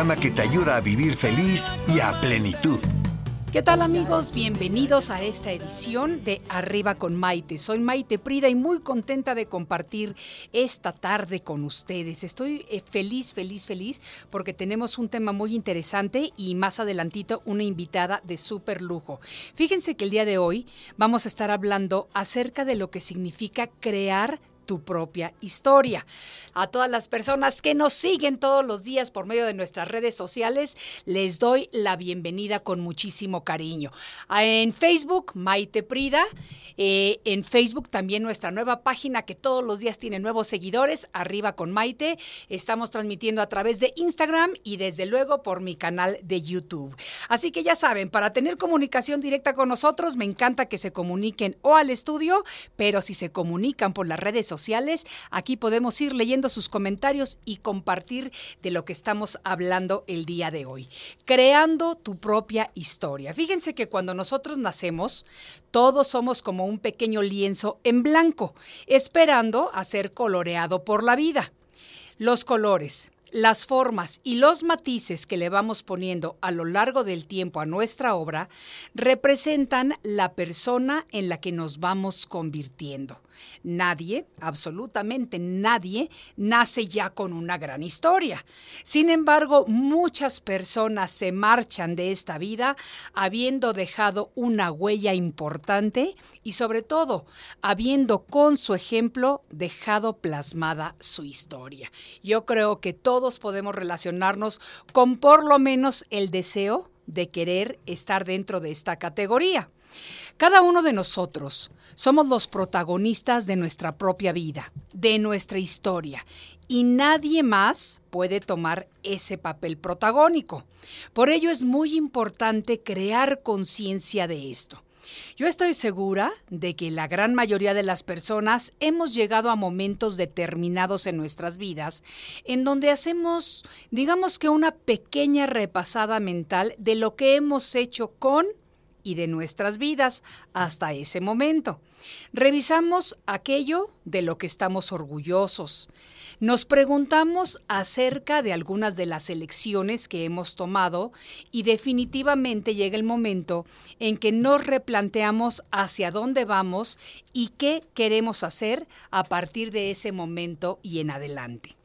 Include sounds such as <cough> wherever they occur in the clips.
que te ayuda a vivir feliz y a plenitud. ¿Qué tal amigos? Bienvenidos a esta edición de Arriba con Maite. Soy Maite Prida y muy contenta de compartir esta tarde con ustedes. Estoy eh, feliz, feliz, feliz porque tenemos un tema muy interesante y más adelantito una invitada de súper lujo. Fíjense que el día de hoy vamos a estar hablando acerca de lo que significa crear tu propia historia. A todas las personas que nos siguen todos los días por medio de nuestras redes sociales, les doy la bienvenida con muchísimo cariño. En Facebook, Maite Prida. Eh, en Facebook también nuestra nueva página que todos los días tiene nuevos seguidores, arriba con Maite. Estamos transmitiendo a través de Instagram y desde luego por mi canal de YouTube. Así que ya saben, para tener comunicación directa con nosotros, me encanta que se comuniquen o al estudio, pero si se comunican por las redes sociales, Aquí podemos ir leyendo sus comentarios y compartir de lo que estamos hablando el día de hoy. Creando tu propia historia. Fíjense que cuando nosotros nacemos, todos somos como un pequeño lienzo en blanco, esperando a ser coloreado por la vida. Los colores, las formas y los matices que le vamos poniendo a lo largo del tiempo a nuestra obra representan la persona en la que nos vamos convirtiendo. Nadie, absolutamente nadie, nace ya con una gran historia. Sin embargo, muchas personas se marchan de esta vida habiendo dejado una huella importante y sobre todo habiendo con su ejemplo dejado plasmada su historia. Yo creo que todos podemos relacionarnos con por lo menos el deseo de querer estar dentro de esta categoría. Cada uno de nosotros somos los protagonistas de nuestra propia vida, de nuestra historia, y nadie más puede tomar ese papel protagónico. Por ello es muy importante crear conciencia de esto. Yo estoy segura de que la gran mayoría de las personas hemos llegado a momentos determinados en nuestras vidas en donde hacemos, digamos que una pequeña repasada mental de lo que hemos hecho con y de nuestras vidas hasta ese momento. Revisamos aquello de lo que estamos orgullosos. Nos preguntamos acerca de algunas de las elecciones que hemos tomado y definitivamente llega el momento en que nos replanteamos hacia dónde vamos y qué queremos hacer a partir de ese momento y en adelante.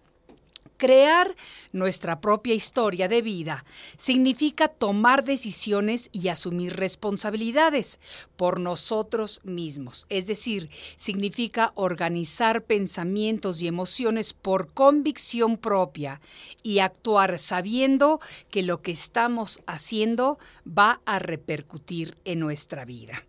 Crear nuestra propia historia de vida significa tomar decisiones y asumir responsabilidades por nosotros mismos. Es decir, significa organizar pensamientos y emociones por convicción propia y actuar sabiendo que lo que estamos haciendo va a repercutir en nuestra vida.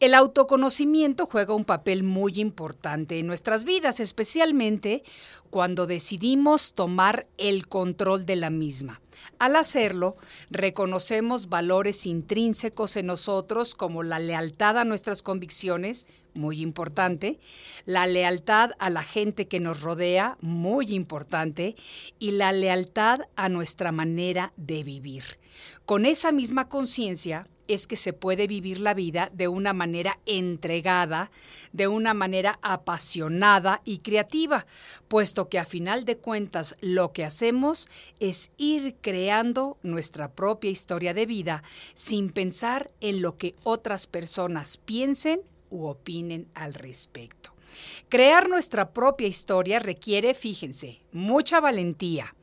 El autoconocimiento juega un papel muy importante en nuestras vidas, especialmente cuando decidimos tomar el control de la misma. Al hacerlo, reconocemos valores intrínsecos en nosotros como la lealtad a nuestras convicciones, muy importante, la lealtad a la gente que nos rodea, muy importante, y la lealtad a nuestra manera de vivir. Con esa misma conciencia, es que se puede vivir la vida de una manera entregada, de una manera apasionada y creativa, puesto que a final de cuentas lo que hacemos es ir creando nuestra propia historia de vida sin pensar en lo que otras personas piensen u opinen al respecto. Crear nuestra propia historia requiere, fíjense, mucha valentía,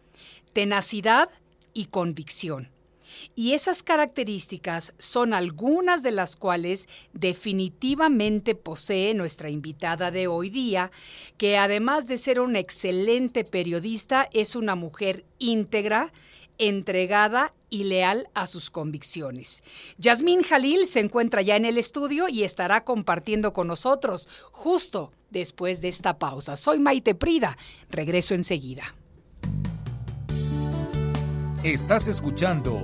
tenacidad y convicción. Y esas características son algunas de las cuales definitivamente posee nuestra invitada de hoy día, que además de ser una excelente periodista, es una mujer íntegra, entregada y leal a sus convicciones. Yasmín Jalil se encuentra ya en el estudio y estará compartiendo con nosotros justo después de esta pausa. Soy Maite Prida, regreso enseguida. Estás escuchando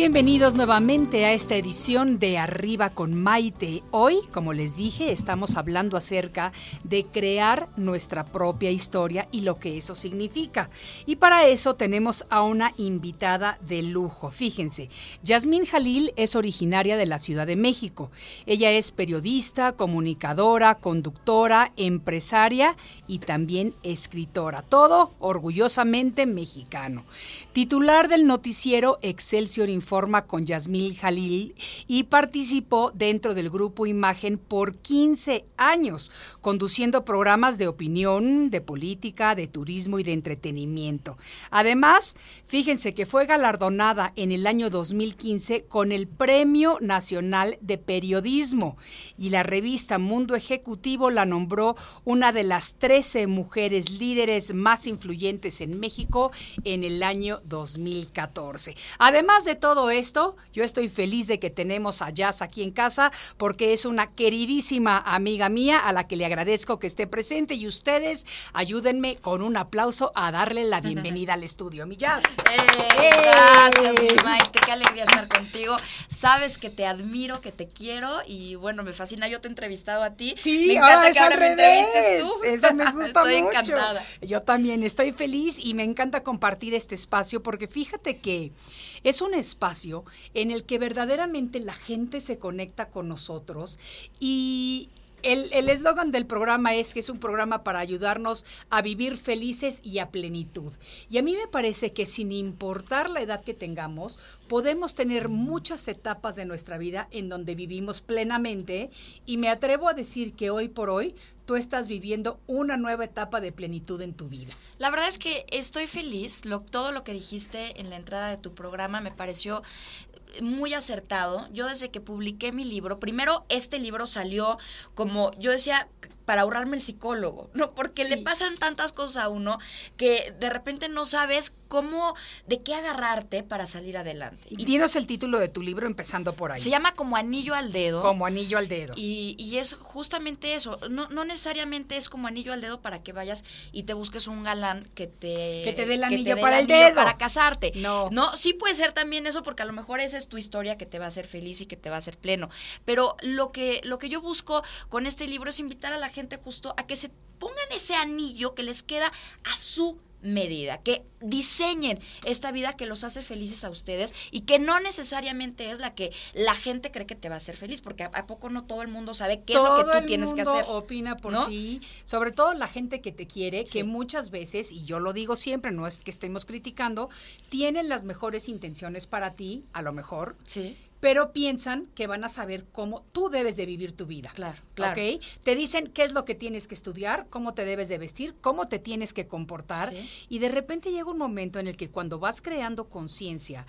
Bienvenidos nuevamente a esta edición de Arriba con Maite. Hoy, como les dije, estamos hablando acerca de crear nuestra propia historia y lo que eso significa. Y para eso tenemos a una invitada de lujo. Fíjense, Yasmín Jalil es originaria de la Ciudad de México. Ella es periodista, comunicadora, conductora, empresaria y también escritora. Todo orgullosamente mexicano. Titular del noticiero Excelsior Con Yasmil Jalil y participó dentro del grupo Imagen por 15 años, conduciendo programas de opinión, de política, de turismo y de entretenimiento. Además, fíjense que fue galardonada en el año 2015 con el Premio Nacional de Periodismo y la revista Mundo Ejecutivo la nombró una de las 13 mujeres líderes más influyentes en México en el año 2014. Además de todo esto, yo estoy feliz de que tenemos a Jazz aquí en casa porque es una queridísima amiga mía a la que le agradezco que esté presente y ustedes ayúdenme con un aplauso a darle la bienvenida al estudio. Mi Jazz. ¡Eh! Gracias, mi Maite, qué alegría estar contigo. Sabes que te admiro, que te quiero y bueno, me fascina. Yo te he entrevistado a ti. Sí, me encanta que ahora me entrevistes tú. Eso me <laughs> gusta Estoy mucho. encantada. Yo también estoy feliz y me encanta compartir este espacio porque fíjate que es un espacio en el que verdaderamente la gente se conecta con nosotros y el eslogan del programa es que es un programa para ayudarnos a vivir felices y a plenitud. Y a mí me parece que sin importar la edad que tengamos, podemos tener muchas etapas de nuestra vida en donde vivimos plenamente y me atrevo a decir que hoy por hoy tú estás viviendo una nueva etapa de plenitud en tu vida. La verdad es que estoy feliz. Lo, todo lo que dijiste en la entrada de tu programa me pareció muy acertado. Yo desde que publiqué mi libro, primero este libro salió como yo decía para ahorrarme el psicólogo, ¿no? Porque le pasan tantas cosas a uno que de repente no sabes cómo, de qué agarrarte para salir adelante. Y dinos el título de tu libro empezando por ahí. se llama como anillo al dedo. Como anillo al dedo. Y, y es justamente eso. No, no necesariamente es como anillo al dedo para que vayas y te busques un galán que te, Que te dé el dé anillo para el anillo dedo. para casarte. No. No, sí puede ser también eso, porque a lo mejor esa es tu historia que te va a hacer feliz y que te va a hacer pleno. Pero lo que, lo que yo busco con este libro es invitar a la gente justo a que se pongan ese anillo que les queda a su medida, que diseñen esta vida que los hace felices a ustedes y que no necesariamente es la que la gente cree que te va a hacer feliz, porque a, poco no todo el mundo sabe qué todo es lo que tú tienes que hacer. opina por ¿no? ti, sobre todo la gente que te quiere, Sí. que muchas veces, y yo lo digo siempre, no es que estemos criticando, tienen las mejores intenciones para ti, a lo mejor, Sí. Pero piensan que van a saber cómo tú debes de vivir tu vida. Claro, claro. ¿Ok? Te dicen qué es lo que tienes que estudiar, cómo te debes de vestir, cómo te tienes que comportar. Sí. Y de repente llega un momento en el que cuando vas creando conciencia,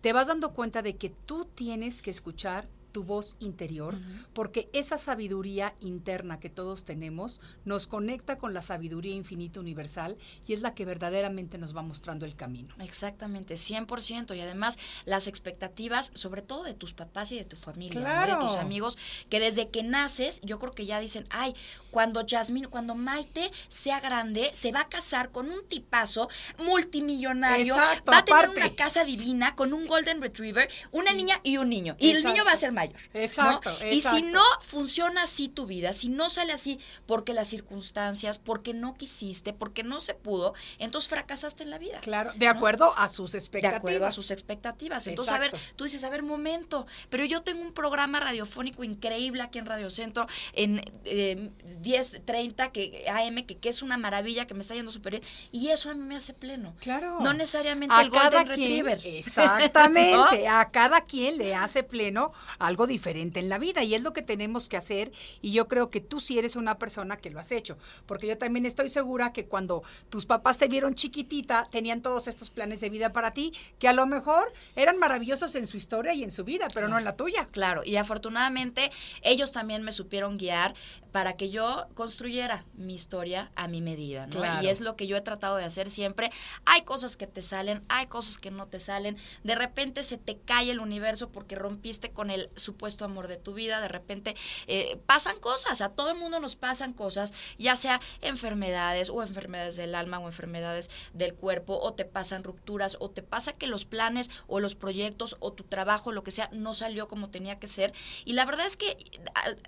te vas dando cuenta de que tú tienes que escuchar tu voz interior, porque esa sabiduría interna que todos tenemos nos conecta con la sabiduría infinita universal y es la que verdaderamente nos va mostrando el camino. Exactamente, 100%. Y además las expectativas, sobre todo de tus papás y de tu familia, de tus amigos, que desde que naces, yo creo que ya dicen, ay, cuando Jasmine, cuando Maite sea grande, se va a casar con un tipazo multimillonario, Exacto, va a tener aparte. una casa divina con un golden retriever, una niña y un niño. Y el niño va a ser mayor. ¿no? Exacto, Y si exacto. no funciona así tu vida, si no sale así porque las circunstancias, porque no quisiste, porque no se pudo, entonces fracasaste en la vida. Claro, de ¿no? acuerdo a sus De expectativas. acuerdo a sus expectativas. Entonces, a ver, Exacto. tú dices, a ver, momento, pero yo tengo un programa radiofónico increíble aquí en Radio Centro, en eh, 10.30 que, AM, que, que es una maravilla, que me está yendo súper bien, y eso a mí me hace pleno. Claro. No necesariamente a el cada Golden quien, Retriever. <laughs> Exactamente. ¿No? A cada quien le hace pleno algo diferente en la vida y es lo que tenemos que hacer. Y yo creo que tú sí eres una persona que lo has hecho. Porque yo también estoy segura que cuando tus papás te vieron chiquitita, tenían todos estos planes de vida para ti, que a lo mejor eran maravillosos en su historia y en su vida, pero no en la tuya. Claro, y afortunadamente ellos también me supieron guiar para que yo construyera mi historia a mi medida, ¿no? Claro. Y es lo que yo he tratado de hacer siempre. Hay cosas que te salen, hay cosas que no te salen. De repente se te cae el universo porque rompiste con el supuesto amor de tu vida. De repente eh, pasan cosas, a todo el mundo nos pasan cosas, ya sea enfermedades o enfermedades del alma o enfermedades del cuerpo, o te pasan rupturas, o te pasa que los planes o los proyectos o tu trabajo, lo que sea, no salió como tenía que ser. Y la verdad es que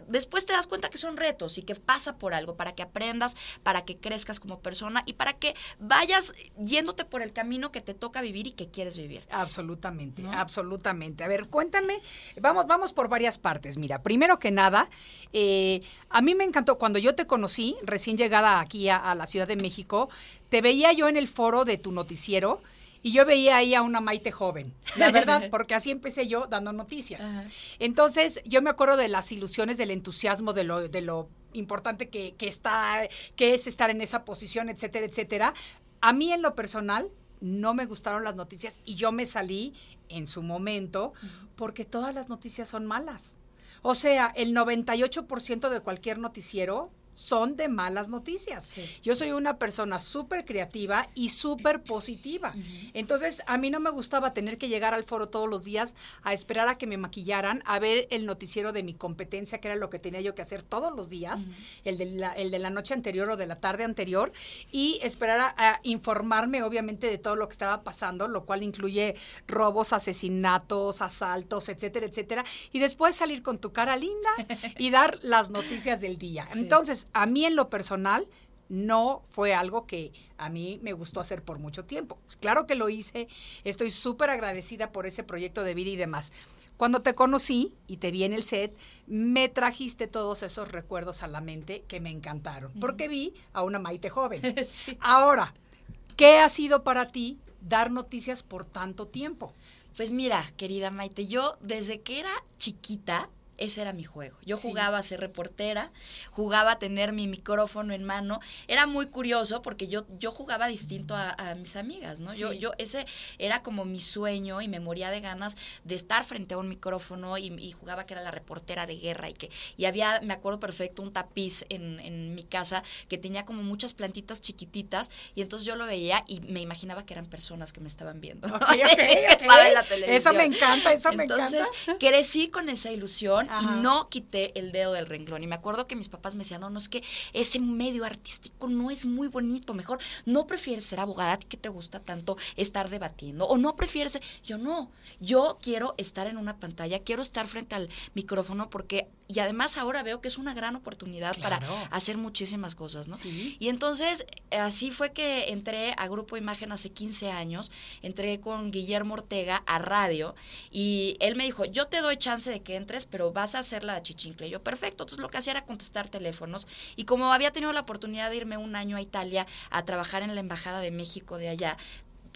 después te das cuenta que son retos y que pasa por algo, para que aprendas, para que crezcas como persona y para que vayas yéndote por el camino que te toca vivir y que quieres vivir. Absolutamente, ¿No? absolutamente. A ver, cuéntame, vamos, vamos por varias partes. Mira, primero que nada, eh, a mí me encantó cuando yo te conocí, recién llegada aquí a, a la Ciudad de México, te veía yo en el foro de tu noticiero. Y yo veía ahí a una Maite joven, la verdad, <laughs> porque así empecé yo dando noticias. Ajá. Entonces, yo me acuerdo de las ilusiones, del entusiasmo, de lo, de lo importante que, que está, que es estar en esa posición, etcétera, etcétera. A mí, en lo personal, no me gustaron las noticias y yo me salí en su momento porque todas las noticias son malas. O sea, el 98% de cualquier noticiero son de malas noticias. Sí. Yo soy una persona súper creativa y súper positiva. Entonces, a mí no me gustaba tener que llegar al foro todos los días a esperar a que me maquillaran, a ver el noticiero de mi competencia, que era lo que tenía yo que hacer todos los días, el, de la, el de la noche anterior o de la tarde anterior, y esperar a, a informarme, obviamente, de todo lo que estaba pasando, lo cual incluye robos, asesinatos, asaltos, etcétera, etcétera, y después salir con tu cara linda <laughs> y dar las noticias del día. Sí. Entonces, a mí en lo personal, no fue algo que a mí me gustó hacer por mucho tiempo. Pues claro que lo hice, estoy súper agradecida por ese proyecto de vida y demás. Cuando te conocí y te vi en el set, me trajiste todos esos recuerdos a la mente que me encantaron, porque vi a una Maite joven. <laughs> Sí. Ahora, ¿qué ha sido para ti dar noticias por tanto tiempo? Pues mira, querida Maite, yo desde que era chiquita, ese era mi juego. Yo Sí. jugaba a ser reportera, jugaba a tener mi micrófono en mano. Era muy curioso porque yo, yo jugaba distinto a, a mis amigas, ¿no? Yo, Sí. yo, ese era como mi sueño y me moría de ganas de estar frente a un micrófono y, y jugaba que era la reportera de guerra y que y había, me acuerdo perfecto, un tapiz en, en mi casa que tenía como muchas plantitas chiquititas y entonces yo lo veía y me imaginaba que eran personas que me estaban viendo. ¿no? Ok, <laughs> ok, que ok. estaba en la televisión. Eso me encanta, eso me Entonces, encanta. crecí con esa ilusión Ajá. y no quité el dedo del renglón. Y me acuerdo que mis papás me decían, no, no, es que ese medio artístico no es muy bonito. Mejor, ¿no prefieres ser abogada? ¿A ti que te gusta tanto estar debatiendo? ¿O no prefieres? Yo no. Yo quiero estar en una pantalla, quiero estar frente al micrófono porque, y además ahora veo que es una gran oportunidad Claro. para hacer muchísimas cosas, ¿no? Sí. Y entonces, eh, así fue que entré a Grupo Imagen hace 15 años, entré con Guillermo Ortega a radio y él me dijo, yo te doy chance de que entres, pero vas a hacer la de Chichincle. Y yo, perfecto. Entonces lo que hacía era contestar teléfonos y como había tenido la oportunidad de irme un año a Italia a trabajar en la Embajada de México de allá,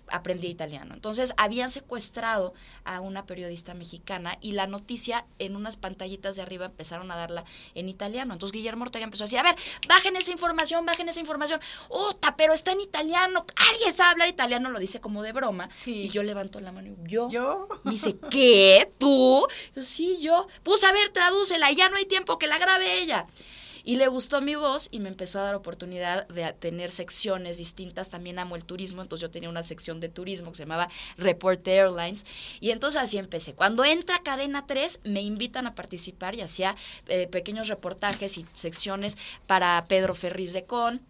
aprendí italiano. Entonces habían secuestrado a una periodista mexicana y la noticia en unas pantallitas de arriba empezaron a darla en italiano. Entonces Guillermo Ortega empezó a decir, a ver, bajen esa información, bajen esa información. ¡Uta, pero está en italiano! ¿Alguien sabe hablar italiano? Lo dice como de broma. Sí. Y yo levanto la mano y yo... Yo. Me dice, ¿qué? ¿Tú? Yo, sí, yo. Pues a ver, tradúcela y ya no hay tiempo que la grabe ella. Y le gustó mi voz y me empezó a dar oportunidad de tener secciones distintas. También amo el turismo, entonces yo tenía una sección de turismo que se llamaba Report Airlines. Y entonces así empecé. Cuando entra Cadena 3, me invitan a participar y hacía eh, pequeños reportajes y secciones para Pedro Ferriz de Con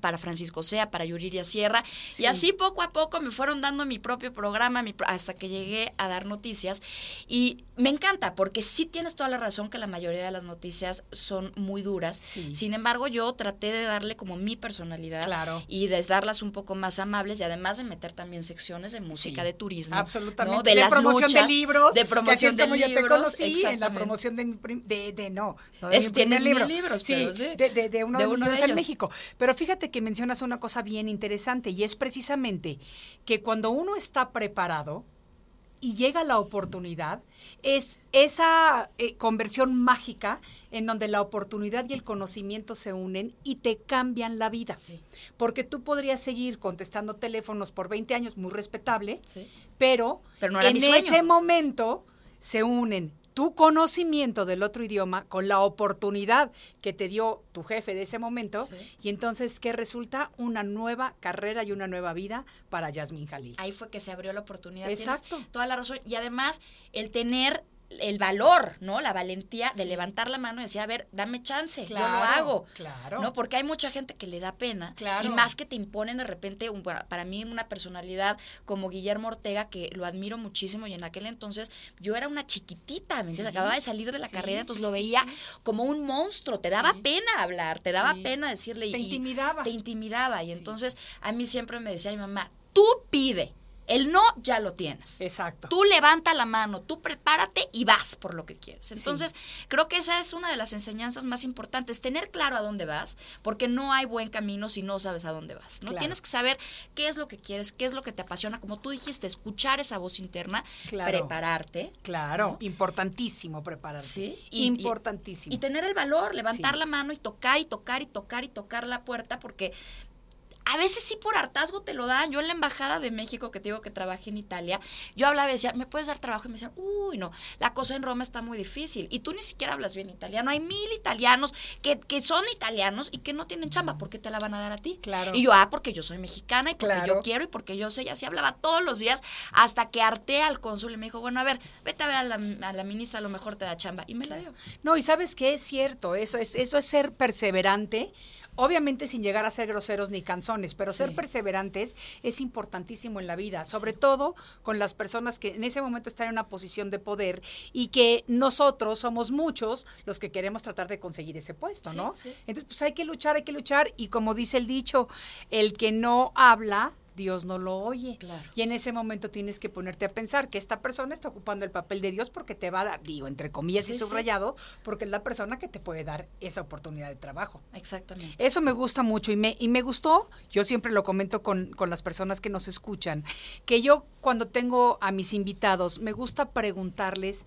para Francisco Sea, para Yuriria Sierra. Sí. Y así poco a poco me fueron dando mi propio programa mi hasta que llegué a dar noticias. Y me encanta, porque sí tienes toda la razón que la mayoría de las noticias son muy duras. Sí. Sin embargo, yo traté de darle como mi personalidad Claro. y de darlas un poco más amables y además de meter también secciones de música, Sí. de turismo. Absolutamente. ¿no? De, las promoción luchas, de libros. De promoción de como yo te libros, conocí en la promoción de de, de no. no de Es- mi tienes libro. libros, sí, pero sí. De, uno De uno de libros en ellos. México. Pero fíjate que mencionas una cosa bien interesante y es precisamente que cuando uno está preparado y llega la oportunidad, es esa eh, conversión mágica en donde la oportunidad y el conocimiento se unen y te cambian la vida. Sí. Porque tú podrías seguir contestando teléfonos por 20 años, muy respetable, Sí. pero, Pero no era en ese momento se unen tu conocimiento del otro idioma con la oportunidad que te dio tu jefe de ese momento y entonces que resulta una nueva carrera y una nueva vida para Yasmin Jalil. Ahí fue que se abrió la oportunidad. Exacto. Tienes toda la razón. Y además, el tener el valor, ¿no? La valentía de levantar la mano y decir, a ver, dame chance, yo lo hago. Claro. ¿No? Porque hay mucha gente que le da pena. Claro. Y más que te imponen de repente, un, para mí una personalidad como Guillermo Ortega, que lo admiro muchísimo, y en aquel entonces yo era una chiquitita, ¿me entiendes? Acababa de salir de la Sí, carrera, entonces sí, lo sí, veía sí. como un monstruo, te daba Sí. pena hablar, te daba Sí. pena decirle. Te y- intimidaba. Te intimidaba. Y Sí. entonces a mí siempre me decía mi mamá, tú pide. El no ya lo tienes. Exacto. Tú levanta la mano, tú prepárate y vas por lo que quieres. Entonces, creo que esa es una de las enseñanzas más importantes, tener claro a dónde vas, porque no hay buen camino si no sabes a dónde vas. No Claro. tienes que saber qué es lo que quieres, qué es lo que te apasiona, como tú dijiste, escuchar esa voz interna, Claro. prepararte. Claro, importantísimo prepararse. Sí, y- importantísimo. Y tener el valor, levantar Sí. la mano y tocar y tocar y tocar y tocar la puerta, porque a veces sí por hartazgo te lo dan. Yo en la embajada de México, que te digo que trabajé en Italia, yo hablaba y decía, ¿me puedes dar trabajo? Y me decían, uy, no, la cosa en Roma está muy difícil. Y tú ni siquiera hablas bien italiano. Hay mil italianos que, que son italianos y que no tienen chamba. ¿Por qué te la van a dar a ti? Claro. Y yo, ah, porque yo soy mexicana y porque Claro. yo quiero y porque yo sé. Y así hablaba todos los días hasta que harté al cónsul y me dijo, bueno, a ver, vete a ver a la, a la ministra, a lo mejor te da chamba. Y me la dio. No, y sabes qué es cierto, eso es, eso es ser perseverante, obviamente sin llegar a ser groseros ni canzones, pero ser perseverantes es importantísimo en la vida, sobre todo con las personas que en ese momento están en una posición de poder y que nosotros somos muchos los que queremos tratar de conseguir ese puesto, ¿no? sí. Entonces, pues hay que luchar, hay que luchar y como dice el dicho, el que no habla Dios no lo oye. Claro. Y en ese momento tienes que ponerte a pensar que esta persona está ocupando el papel de Dios porque te va a dar, digo, entre comillas Sí, y sí. subrayado, porque es la persona que te puede dar esa oportunidad de trabajo. Exactamente. Eso me gusta mucho y me, y me gustó, yo siempre lo comento con, con las personas que nos escuchan, que yo cuando tengo a mis invitados, me gusta preguntarles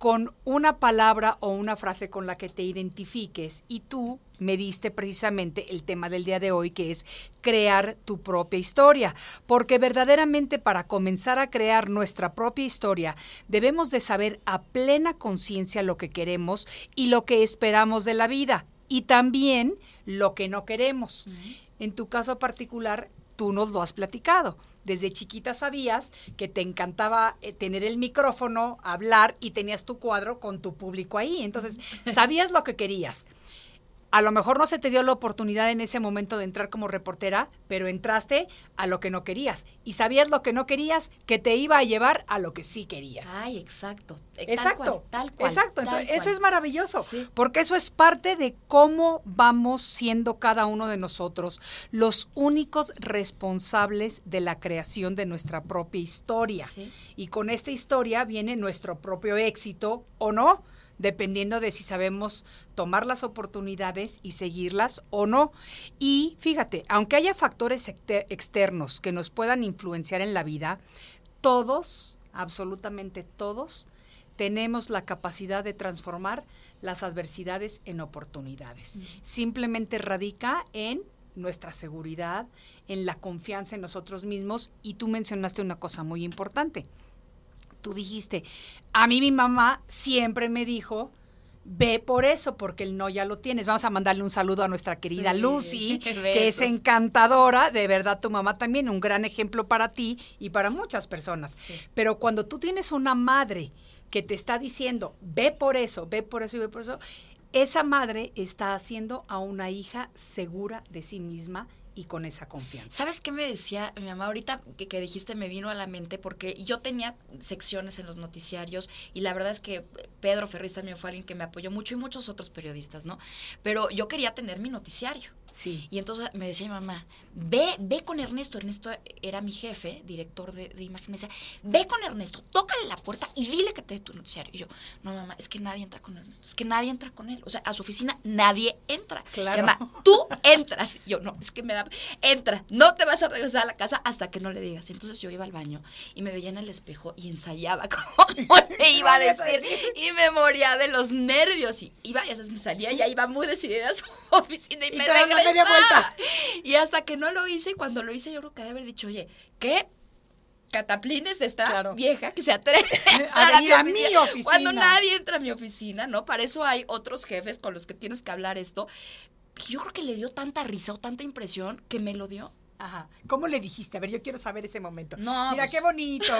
con una palabra o una frase con la que te identifiques. Y tú me diste precisamente el tema del día de hoy que es crear tu propia historia, porque verdaderamente para comenzar a crear nuestra propia historia debemos de saber a plena conciencia lo que queremos y lo que esperamos de la vida. Y también lo que no queremos. En tu caso particular, tú nos lo has platicado. Desde chiquita sabías que te encantaba eh, tener el micrófono, hablar y tenías tu cuadro con tu público ahí. Entonces, <laughs> sabías lo que querías. A lo mejor no se te dio la oportunidad en ese momento de entrar como reportera, pero entraste a lo que no querías. Y sabías lo que no querías, que te iba a llevar a lo que sí querías. Ay, exacto. Eh, Exacto, Tal cual, tal cual. exacto. Entonces, eso es maravilloso, Sí. porque eso es parte de cómo vamos siendo cada uno de nosotros los únicos responsables de la creación de nuestra propia historia. Sí. Y con esta historia viene nuestro propio éxito o no, dependiendo de si sabemos tomar las oportunidades y seguirlas o no. Y fíjate, aunque haya factores exter- externos que nos puedan influenciar en la vida, todos, absolutamente todos, tenemos la capacidad de transformar las adversidades en oportunidades. Simplemente radica en nuestra seguridad, en la confianza en nosotros mismos y tú mencionaste una cosa muy importante. Tú dijiste, a mí mi mamá siempre me dijo, ve por eso, porque el no ya lo tienes. Vamos a mandarle un saludo a nuestra querida Sí, Lucy, <laughs> que es encantadora, de verdad tu mamá también, un gran ejemplo para ti y para muchas personas. Pero cuando tú tienes una madre que te está diciendo, ve por eso, ve por eso y ve por eso, esa madre está haciendo a una hija segura de sí misma y con esa confianza. ¿Sabes qué me decía mi mamá? Ahorita que, que dijiste me vino a la mente porque yo tenía secciones en los noticiarios y la verdad es que Pedro Ferriz también fue alguien que me apoyó mucho y muchos otros periodistas, ¿no? Pero yo quería tener mi noticiario. Sí. Y entonces me decía mi mamá, ve, ve con Ernesto. Ernesto era mi jefe, director de, de imagen. Me decía, ve con Ernesto, tócale la puerta y dile que te dé tu noticiario. Y yo, no, mamá, es que nadie entra con Ernesto, es que nadie entra con él. O sea, a su oficina nadie entra. Claro. Y mamá, tú entras. Y yo, no, es que me da, entra, no te vas a regresar a la casa hasta que no le digas. Y entonces yo iba al baño y me veía en el espejo y ensayaba <laughs> cómo le <laughs> iba a decir. Y me moría de los nervios. Y iba, y me salía, ya iba muy decidida a su <laughs> oficina y, Y me te la media vuelta. Y hasta que no lo hice, y cuando lo hice, yo creo que de haber dicho, oye, ¿qué cataplines de esta Claro. vieja que se atreve <laughs> a, A venir a mi oficina. Cuando nadie entra a mi oficina, ¿no? Para eso hay otros jefes con los que tienes que hablar esto. Yo creo que le dio tanta risa o tanta impresión que me lo dio. Ajá. ¿Cómo le dijiste? A ver, yo quiero saber ese momento. No, Mira, pues- qué bonito,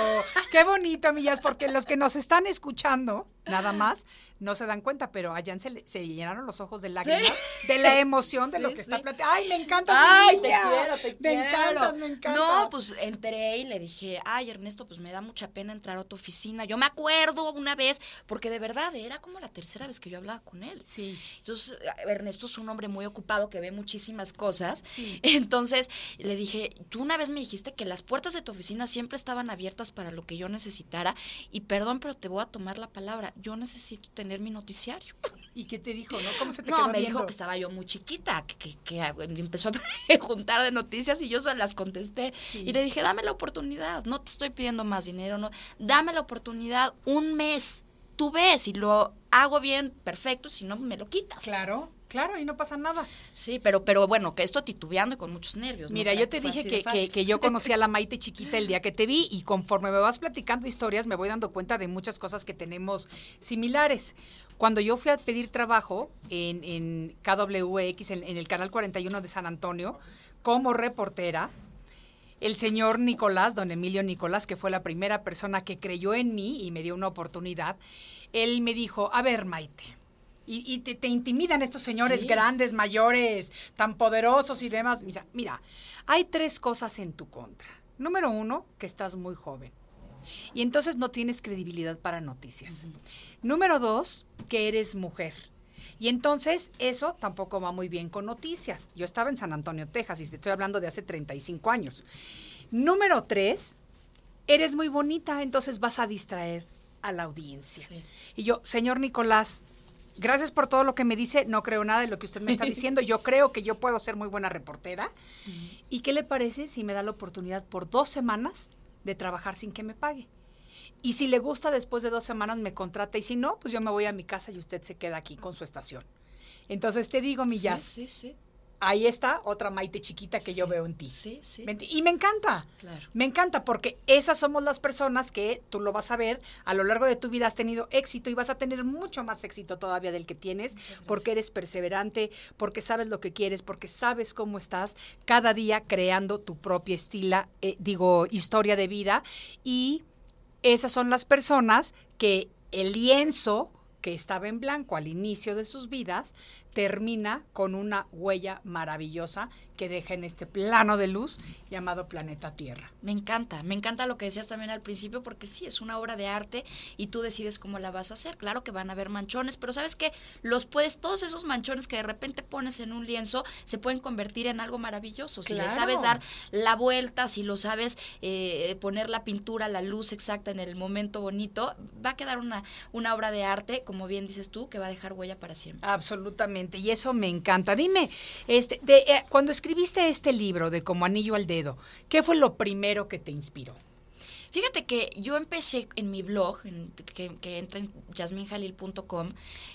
qué bonito, Millas, porque los que nos están escuchando, nada más, no se dan cuenta, pero a Jan se, le- se llenaron los ojos de lágrimas de la emoción de lo que sí. está platicando. ¡Ay, me encanta! Ay, mi te niña! quiero, te Me quiero. encantas, me encantas. No, pues entré y le dije, ay, Ernesto, pues me da mucha pena entrar a tu oficina. Yo me acuerdo una vez, porque de verdad era como la tercera vez que yo hablaba con él. Sí. Entonces, Ernesto es un hombre muy ocupado que ve muchísimas cosas. Sí. Entonces, le dije, tú una vez me dijiste que las puertas de tu oficina siempre estaban abiertas para lo que yo necesitara. Y perdón, pero te voy a tomar la palabra. Yo necesito tener mi noticiario. <laughs> ¿Y qué te dijo, no? ¿Cómo se te No, quedó me viendo? dijo que estaba yo muy chiquita, que, que- que empezó a <laughs> preguntar de noticias y yo se las contesté. Sí. Y le dije, dame la oportunidad, no te estoy pidiendo más dinero, no, dame la oportunidad, un mes, tú ves, y lo hago bien, perfecto, si no, me lo quitas. Claro, claro, y no pasa nada. Sí, pero, pero bueno, que esto titubeando y con muchos nervios. Mira, yo te dije que, que, yo <laughs> conocí a la Maite chiquita el día que te vi y conforme me vas platicando historias me voy dando cuenta de muchas cosas que tenemos similares. Cuando yo fui a pedir trabajo en, en KWX, en, en el Canal 41 de San Antonio, como reportera, el señor Nicolás, don Emilio Nicolás, que fue la primera persona que creyó en mí y me dio una oportunidad, él me dijo, a ver, Maite, y, y te, te intimidan estos señores Sí. grandes, mayores, tan poderosos y demás. Mira, mira, hay tres cosas en tu contra. Número uno, que estás muy joven. Y entonces no tienes credibilidad para noticias. Número dos, que eres mujer. Y entonces eso tampoco va muy bien con noticias. Yo estaba en San Antonio, Texas, y te estoy hablando de hace 35 años. Número tres, eres muy bonita, entonces vas a distraer a la audiencia. Sí. Y yo, señor Nicolás, gracias por todo lo que me dice, no creo nada de lo que usted me está <laughs> diciendo, yo creo que yo puedo ser muy buena reportera. ¿Y qué le parece si me da la oportunidad por dos semanas de trabajar sin que me pague? Y si le gusta, después de dos semanas me contrata y si no, pues yo me voy a mi casa y usted se queda aquí con su estación. Entonces te digo, mi Sí, jazz, sí, sí, ahí está otra Maite chiquita que yo veo en ti. sí, sí. ¿Me enti- Y me encanta. Claro. Me encanta porque esas somos las personas que tú lo vas a ver a lo largo de tu vida has tenido éxito y vas a tener mucho más éxito todavía del que tienes porque eres perseverante, porque sabes lo que quieres, porque sabes cómo estás cada día creando tu propia estila, eh, digo, historia de vida y esas son las personas que el lienzo que estaba en blanco al inicio de sus vidas termina con una huella maravillosa que deja en este plano de luz llamado planeta Tierra. Me encanta, me encanta lo que decías también al principio, porque sí, es una obra de arte y tú decides cómo la vas a hacer. Claro que van a haber manchones, pero sabes que los puedes, todos esos manchones que de repente pones en un lienzo, se pueden convertir en algo maravilloso. Si le sabes dar la vuelta, si lo sabes eh, poner la pintura, la luz exacta en el momento bonito, va a quedar una, una obra de arte, como bien dices tú, que va a dejar huella para siempre. Absolutamente, y eso me encanta. Dime, este, de, eh, cuando escribiste este libro de Como Anillo al Dedo, ¿qué fue lo primero que te inspiró? Fíjate que yo empecé en mi blog, en- que, que entra en jasminjalil.com.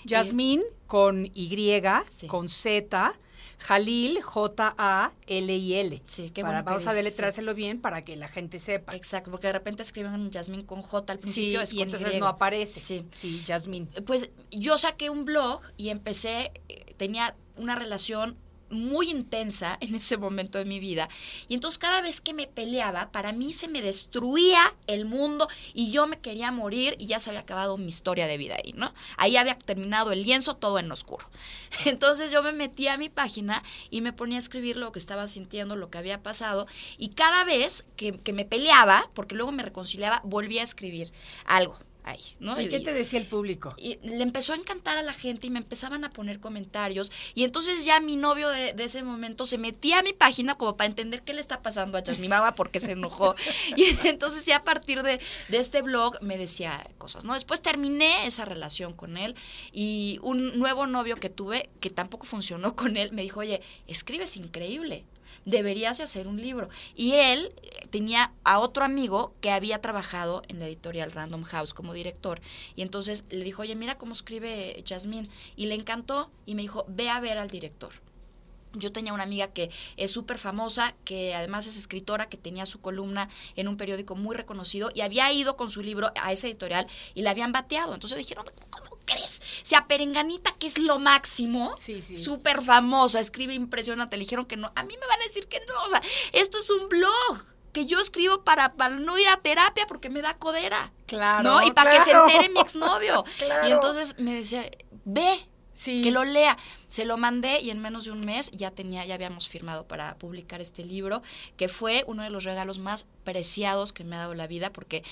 Yasmín con Y, Sí. con Z, Jalil, J-A-L-I-L. Sí, qué Para- bueno que Vamos a deletrárselo bien para que la gente sepa. Exacto, porque de repente escriben Jasmine con J al Sí, principio, es y con entonces Y. no aparece. Sí. Sí, Yasmín. Pues yo saqué un blog y empecé, eh, tenía una relación muy intensa en ese momento de mi vida. Y entonces cada vez que me peleaba, para mí se me destruía el mundo y yo me quería morir y ya se había acabado mi historia de vida ahí, ¿no? Ahí había terminado el lienzo todo en oscuro. <laughs> Entonces yo me metí a mi página y me ponía a escribir lo que estaba sintiendo, lo que había pasado. Y cada vez que, que me peleaba, porque luego me reconciliaba, volvía a escribir algo ahí, ¿no? ¿Y qué te decía el público? y le empezó a encantar a la gente y me empezaban a poner comentarios. Y entonces ya mi novio de, de ese momento se metía a mi página como para entender qué le está pasando a mi mamá porque se enojó. <laughs> Y entonces ya a partir de, de este blog me decía cosas, ¿no? Después terminé esa relación con él y un nuevo novio que tuve, que tampoco funcionó con él, me dijo, oye, escribes increíble deberías de hacer un libro. Y él eh, tenía a otro amigo que había trabajado en la editorial Random House como director. Y entonces le dijo, oye, mira cómo escribe Jasmine. Y le encantó y me dijo, ve a ver al director. Yo tenía una amiga que es súper famosa, que además es escritora, que tenía su columna en un periódico muy reconocido y había ido con su libro a esa editorial y la habían bateado. Entonces dijeron, ¿cómo crees? O sea, Perenganita, que es lo máximo, Sí, sí. súper famosa, escribe impresionante. Le dijeron que no. A mí me van a decir que no. O sea, esto es un blog que yo escribo para, para no ir a terapia porque me da codera. Claro, ¿No? Y para que se entere mi exnovio. <laughs> Claro. Y entonces me decía, ve, Sí. que lo lea. Se lo mandé y en menos de un mes ya tenía, ya habíamos firmado para publicar este libro, que fue uno de los regalos más preciados que me ha dado la vida, porque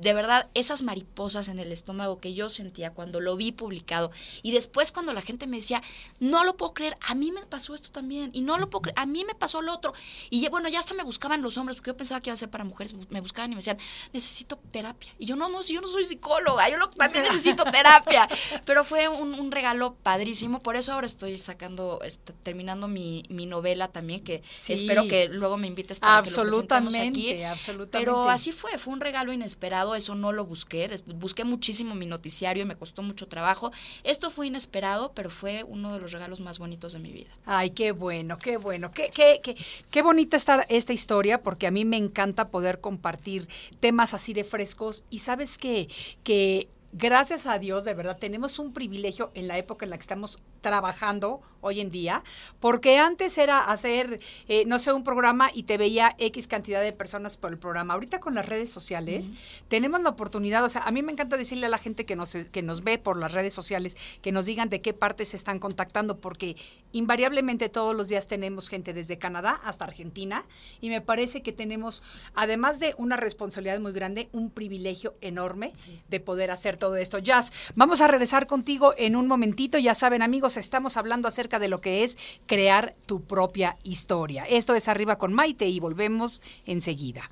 de verdad esas mariposas en el estómago que yo sentía cuando lo vi publicado y después cuando la gente me decía, no lo puedo creer, a mí me pasó esto también y no lo puedo creer, a mí me pasó lo otro. Y bueno, ya hasta me buscaban los hombres, porque yo pensaba que iba a ser para mujeres, me buscaban y me decían, necesito terapia. Y yo, no, no, si yo no soy psicóloga, yo lo- también necesito terapia. Pero fue un, un regalo padrísimo, por eso ahora estoy sacando, est- terminando mi, mi novela también, que Sí. espero que luego me invites para que lo presentemos aquí. Absolutamente, absolutamente. Pero así fue, fue un regalo inesperado, eso no lo busqué, busqué muchísimo mi noticiario y me costó mucho trabajo. Esto fue inesperado, pero fue uno de los regalos más bonitos de mi vida. Ay, qué bueno, qué bueno. Qué, qué, qué, qué bonita está esta historia, porque a mí me encanta poder compartir temas así de frescos. Y sabes qué? que gracias a Dios, de verdad, tenemos un privilegio en la época en la que estamos trabajando hoy en día, porque antes era hacer, eh, no sé, un programa y te veía X cantidad de personas por el programa. Ahorita con las redes sociales tenemos la oportunidad, o sea, a mí me encanta decirle a la gente que nos, que nos ve por las redes sociales, que nos digan de qué parte se están contactando, porque invariablemente todos los días tenemos gente desde Canadá hasta Argentina y me parece que tenemos, además de una responsabilidad muy grande, un privilegio enorme de poder hacer todo esto. Jazz, vamos a regresar contigo en un momentito. Ya saben, amigos, estamos hablando acerca de lo que es crear tu propia historia. Esto es Arriba con Maite y volvemos enseguida.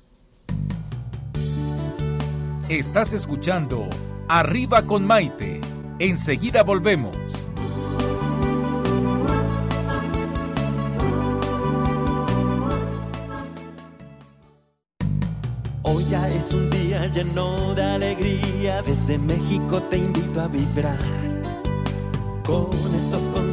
Estás escuchando Arriba con Maite. Enseguida volvemos. Hoy ya es un día lleno de alegría, desde México te invito a vibrar. Con estos consejos,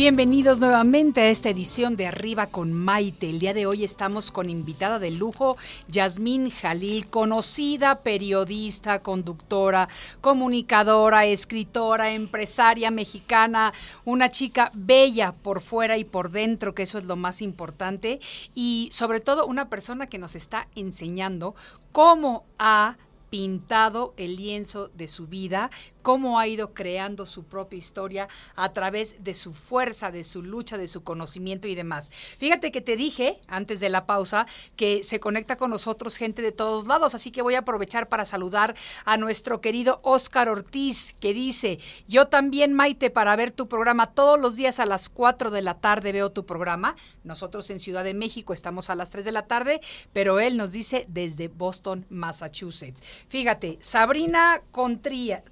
Bienvenidos nuevamente a esta edición de Arriba con Maite. El día de hoy estamos con invitada de lujo, Yasmín Jalil, conocida periodista, conductora, comunicadora, escritora, empresaria mexicana, una chica bella por fuera y por dentro, que eso es lo más importante, y sobre todo una persona que nos está enseñando cómo ha pintado el lienzo de su vida, cómo ha ido creando su propia historia a través de su fuerza, de su lucha, de su conocimiento y demás. Fíjate que te dije antes de la pausa que se conecta con nosotros gente de todos lados, así que voy a aprovechar para saludar a nuestro querido Oscar Ortiz, que dice, yo también, Maite, para ver tu programa todos los días a las 4 de la tarde veo tu programa. Nosotros en Ciudad de México estamos a las 3 de la tarde, pero él nos dice desde Boston, Massachusetts. Fíjate, Sabrina Contria-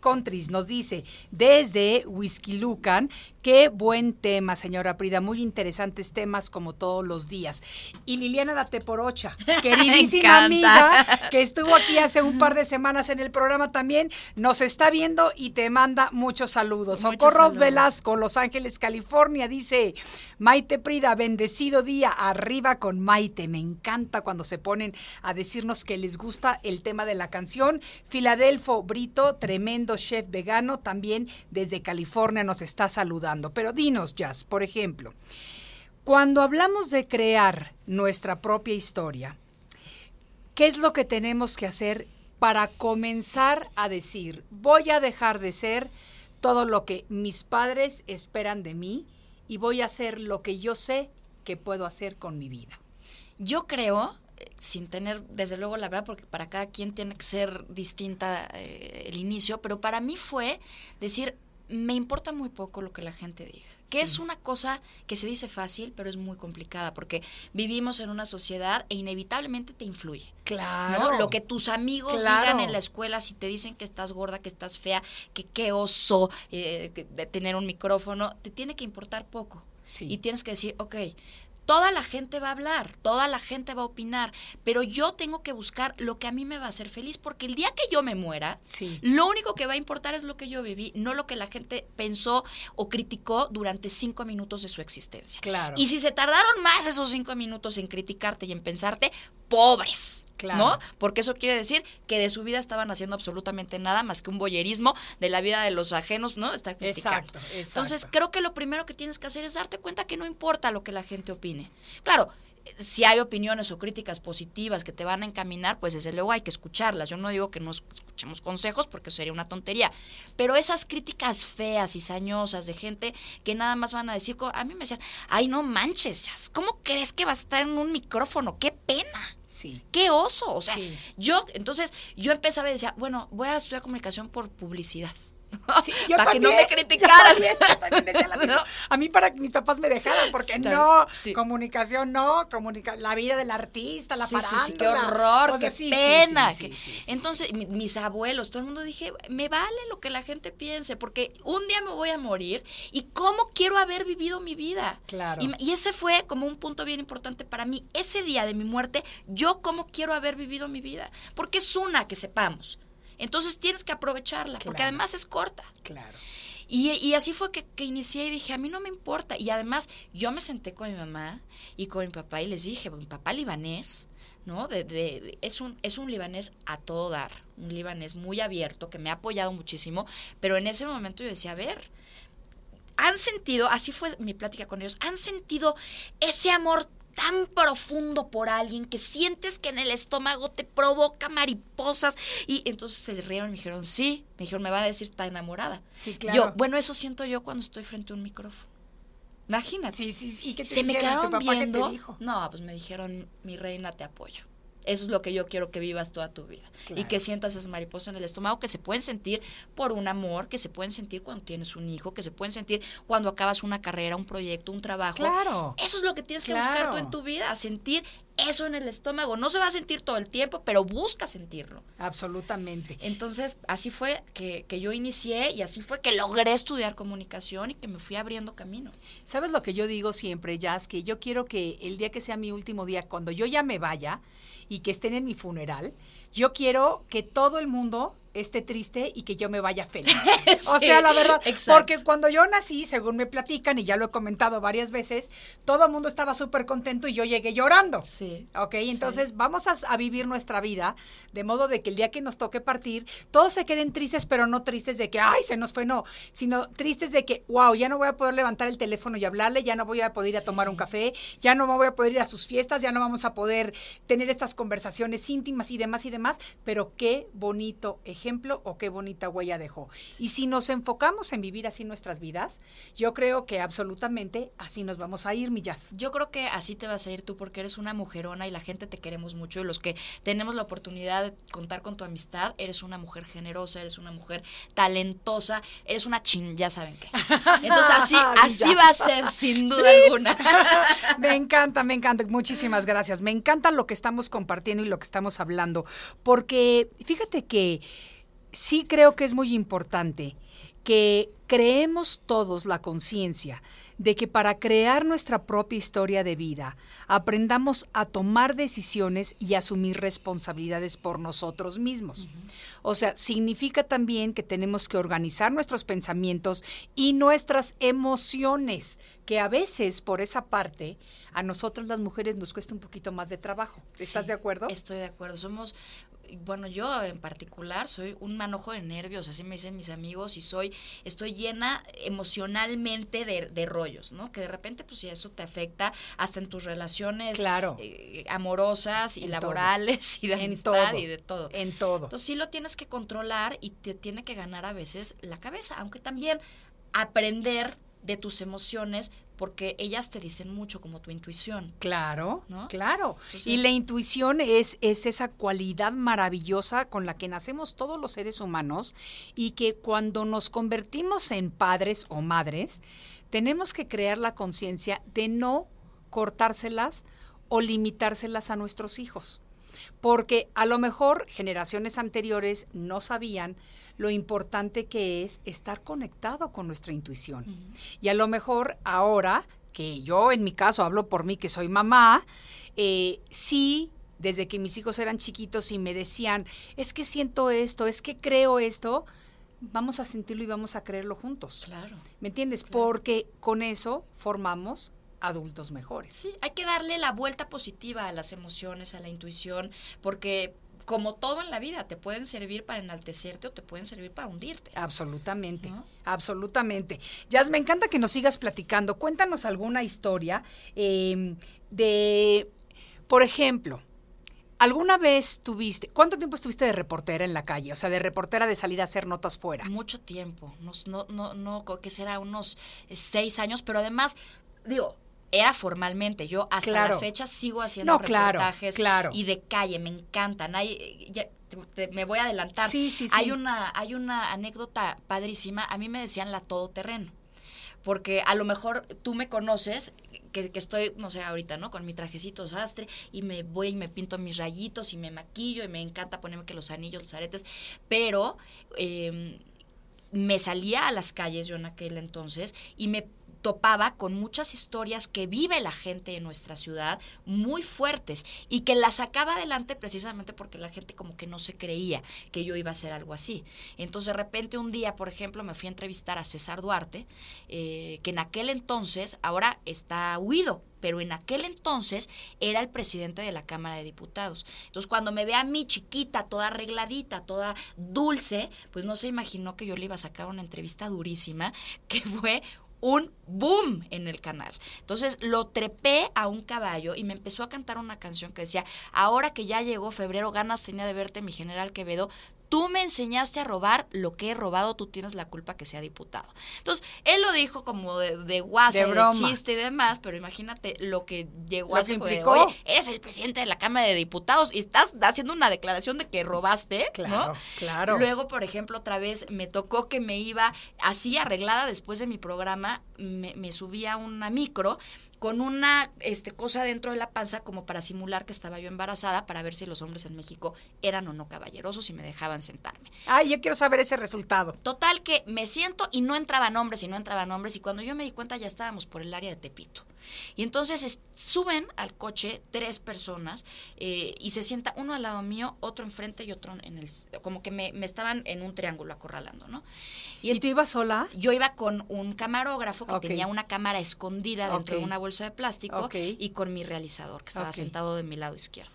Nos dice desde Whisky Lucan, qué buen tema, señora Prida, muy interesantes temas como todos los días. Y Liliana La Teporocha, <laughs> queridísima amiga, que estuvo aquí hace un par de semanas en el programa también, nos está viendo y te manda muchos saludos. Muchos Socorro saludos. Velasco, Los Ángeles, California, dice Maite Prida, bendecido día, arriba con Maite. Me encanta cuando se ponen a decirnos que les gusta el tema de la canción. Filadelfo Brito, tremendo chef vegano, también desde California nos está saludando. Pero dinos, Jazz, por ejemplo, cuando hablamos de crear nuestra propia historia, ¿qué es lo que tenemos que hacer para comenzar a decir, voy a dejar de ser todo lo que mis padres esperan de mí y voy a hacer lo que yo sé que puedo hacer con mi vida? Yo creo sin tener, desde luego, la verdad, porque para cada quien tiene que ser distinta eh, el inicio, pero para mí fue decir, me importa muy poco lo que la gente diga. Que es una cosa que se dice fácil, pero es muy complicada, porque vivimos en una sociedad e inevitablemente te influye. Claro. ¿no? Lo que tus amigos Claro. digan en la escuela, si te dicen que estás gorda, que estás fea, que qué oso eh, que- de tener un micrófono, te tiene que importar poco. Sí. Y tienes que decir, ok, toda la gente va a hablar, toda la gente va a opinar, pero yo tengo que buscar lo que a mí me va a hacer feliz, porque el día que yo me muera, Sí. lo único que va a importar es lo que yo viví, no lo que la gente pensó o criticó durante cinco minutos de su existencia. Claro. Y si se tardaron más esos cinco minutos en criticarte y en pensarte, pobres. Claro. ¿No? Porque eso quiere decir que de su vida estaban haciendo absolutamente nada más que un boyerismo de la vida de los ajenos, ¿no? Estar criticando. Exacto, exacto. Entonces, creo que lo primero que tienes que hacer es darte cuenta que no importa lo que la gente opine. Claro, si hay opiniones o críticas positivas que te van a encaminar, pues desde luego hay que escucharlas. Yo no digo que no escuchemos consejos porque sería una tontería, pero esas críticas feas y sañosas de gente que nada más van a decir, a mí me decían, ay no manches, ¿cómo crees que va a estar en un micrófono? ¡Qué pena! Sí. ¡Qué oso! O sea, Sí. yo, entonces, yo empezaba y decía, bueno, voy a estudiar comunicación por publicidad. Sí, yo para que no me criticaran. Yo también, yo también decía. <laughs> ¿No? A mí para que mis papás me dejaran, porque no, sí. comunicación no, comunica la vida del artista, la Sí, sí, qué horror, O sea, qué pena. que- Entonces, mi- mis abuelos, todo el mundo dije, me vale lo que la gente piense, porque un día me voy a morir y cómo quiero haber vivido mi vida. Claro. Y, y ese fue como un punto bien importante para mí. Ese día de mi muerte, yo cómo quiero haber vivido mi vida. Porque es una que sepamos. Entonces tienes que aprovecharla, porque además es corta. Claro. Y, y así fue que, que inicié y dije, a mí no me importa. Y además yo me senté con mi mamá y con mi papá y les dije, mi papá libanés, ¿no? De, de- de- es, un, es un libanés a todo dar, un libanés muy abierto que me ha apoyado muchísimo, pero en ese momento yo decía, a ver, han sentido, así fue mi plática con ellos, han sentido ese amor tan profundo por alguien que sientes que en el estómago te provoca mariposas y entonces se rieron y me dijeron, sí, me dijeron, me va a decir, está enamorada. Sí, claro. Yo, bueno, eso siento yo cuando estoy frente a un micrófono. Imagínate. Sí, sí, sí. ¿Y qué te se me? ¿Tu quedaron papá qué viendo. te dijo? No, pues me dijeron, mi reina, te apoyo. Eso es lo que yo quiero que vivas toda tu vida. Y que sientas esas mariposas en el estómago que se pueden sentir por un amor, que se pueden sentir cuando tienes un hijo, que se pueden sentir cuando acabas una carrera, un proyecto, un trabajo. Claro. Eso es lo que tienes que buscar tú en tu vida, sentir eso en el estómago. No se va a sentir todo el tiempo, pero busca sentirlo. Absolutamente. Entonces, así fue que, que yo inicié y así fue que logré estudiar comunicación y que me fui abriendo camino. ¿Sabes lo que yo digo siempre, Jazz? Que yo quiero que el día que sea mi último día, cuando yo ya me vaya y que estén en mi funeral, yo quiero que todo el mundo esté triste y que yo me vaya feliz. <laughs> o sea, la verdad, exacto. porque cuando yo nací, según me platican, y ya lo he comentado varias veces, todo el mundo estaba súper contento y yo llegué llorando. Sí. Ok, entonces vamos a, a vivir nuestra vida de modo de que el día que nos toque partir, todos se queden tristes, pero no tristes de que, ay, se nos fue, no, sino tristes de que, wow, ya no voy a poder levantar el teléfono y hablarle, ya no voy a poder ir a tomar un café, ya no me voy a poder ir a sus fiestas, ya no vamos a poder tener estas conversaciones íntimas y demás y demás, pero qué bonito ejemplo o qué bonita huella dejó. Y si nos enfocamos en vivir así nuestras vidas, yo creo que absolutamente así nos vamos a ir, mi jazz. Yo creo que así te vas a ir tú porque eres una mujerona y la gente te queremos mucho y los que tenemos la oportunidad de contar con tu amistad, eres una mujer generosa, eres una mujer talentosa, eres una chin, ya saben qué. Entonces así, <laughs> así va a ser sin duda alguna. <laughs> me encanta, me encanta. Muchísimas gracias. Me encanta lo que estamos compartiendo y lo que estamos hablando. Porque fíjate que sí creo que es muy importante que creemos todos la conciencia de que para crear nuestra propia historia de vida aprendamos a tomar decisiones y asumir responsabilidades por nosotros mismos. O sea, significa también que tenemos que organizar nuestros pensamientos y nuestras emociones, que a veces por esa parte a nosotros las mujeres nos cuesta un poquito más de trabajo. ¿Estás Sí, de acuerdo? Estoy de acuerdo. Somos, bueno, yo en particular soy un manojo de nervios, así me dicen mis amigos, y soy, estoy llena emocionalmente de, de rollos, ¿no? Que de repente, pues, si eso te afecta hasta en tus relaciones Claro. eh, amorosas y En laborales y de En amistad todo. y de todo. En todo. Entonces sí lo tienes que controlar y te tiene que ganar a veces la cabeza, aunque también aprender de tus emociones porque ellas te dicen mucho como tu intuición. Claro, ¿No? claro. Entonces- y la intuición es, es esa cualidad maravillosa con la que nacemos todos los seres humanos y que cuando nos convertimos en padres o madres, tenemos que crear la conciencia de no cortárselas o limitárselas a nuestros hijos. Porque a lo mejor generaciones anteriores no sabían lo importante que es estar conectado con nuestra intuición. Y a lo mejor ahora, que yo en mi caso hablo por mí que soy mamá, eh, sí, desde que mis hijos eran chiquitos y me decían, es que siento esto, es que creo esto, vamos a sentirlo y vamos a creerlo juntos. Claro. ¿Me entiendes? Claro. Porque con eso formamos adultos mejores. Sí, hay que darle la vuelta positiva a las emociones, a la intuición, porque como todo en la vida, te pueden servir para enaltecerte o te pueden servir para hundirte. Absolutamente, ¿No? absolutamente. Jazz, me encanta que nos sigas platicando. Cuéntanos alguna historia eh, de, por ejemplo, ¿alguna vez tuviste, cuánto tiempo estuviste de reportera en la calle? O sea, de reportera de salir a hacer notas fuera. Mucho tiempo, no, no, no, co- que será unos eh, seis años, pero además, digo, era formalmente. Yo hasta Claro. la fecha sigo haciendo No, reportajes claro. y de calle, me encantan. Hay, ya, te- te- me voy a adelantar. Sí, sí, sí. Hay una, hay una anécdota padrísima. A mí me decían la todoterreno. Porque a lo mejor tú me conoces, que, que estoy, no sé, ahorita, ¿no? Con mi trajecito sastre y me voy y me pinto mis rayitos y me maquillo y me encanta ponerme que los anillos, los aretes, pero eh, me salía a las calles yo en aquel entonces y me topaba con muchas historias que vive la gente en nuestra ciudad muy fuertes y que las sacaba adelante precisamente porque la gente como que no se creía que yo iba a hacer algo así. Entonces de repente un día, por ejemplo, me fui a entrevistar a César Duarte, eh, que en aquel entonces, ahora está huido, pero en aquel entonces era el presidente de la Cámara de Diputados. Entonces, cuando me ve a mí chiquita, toda arregladita, toda dulce, pues no se imaginó que yo le iba a sacar una entrevista durísima, <laughs> que fue un boom en el canal. Entonces lo trepé a un caballo y me empezó a cantar una canción que decía, ahora que ya llegó febrero, ganas tenía de verte, mi general Quevedo, tú me enseñaste a robar lo que he robado, tú tienes la culpa que sea diputado. Entonces, él lo dijo como de, de guasa, De chiste y demás, pero imagínate lo que llegó a implicó. oye, eres el presidente de la Cámara de Diputados y estás haciendo una declaración de que robaste, Claro, ¿no? claro. Luego, por ejemplo, otra vez me tocó que me iba así arreglada después de mi programa, me, me subía a una micro con una este, cosa dentro de la panza como para simular que estaba yo embarazada para ver si los hombres en México eran o no caballerosos y me dejaban sentarme. Ay, yo quiero saber ese resultado. Total que me siento y no entraban hombres y no entraban hombres y cuando yo me di cuenta ya estábamos por el área de Tepito. Y entonces es- suben al coche tres personas eh, y se sienta uno al lado mío, otro enfrente y otro en el... como que me, me estaban en un triángulo acorralando, ¿no? ¿Y, ent- tú ibas sola? yo iba con un camarógrafo que tenía una cámara escondida dentro de una bolsa de plástico y con mi realizador que estaba sentado de mi lado izquierdo.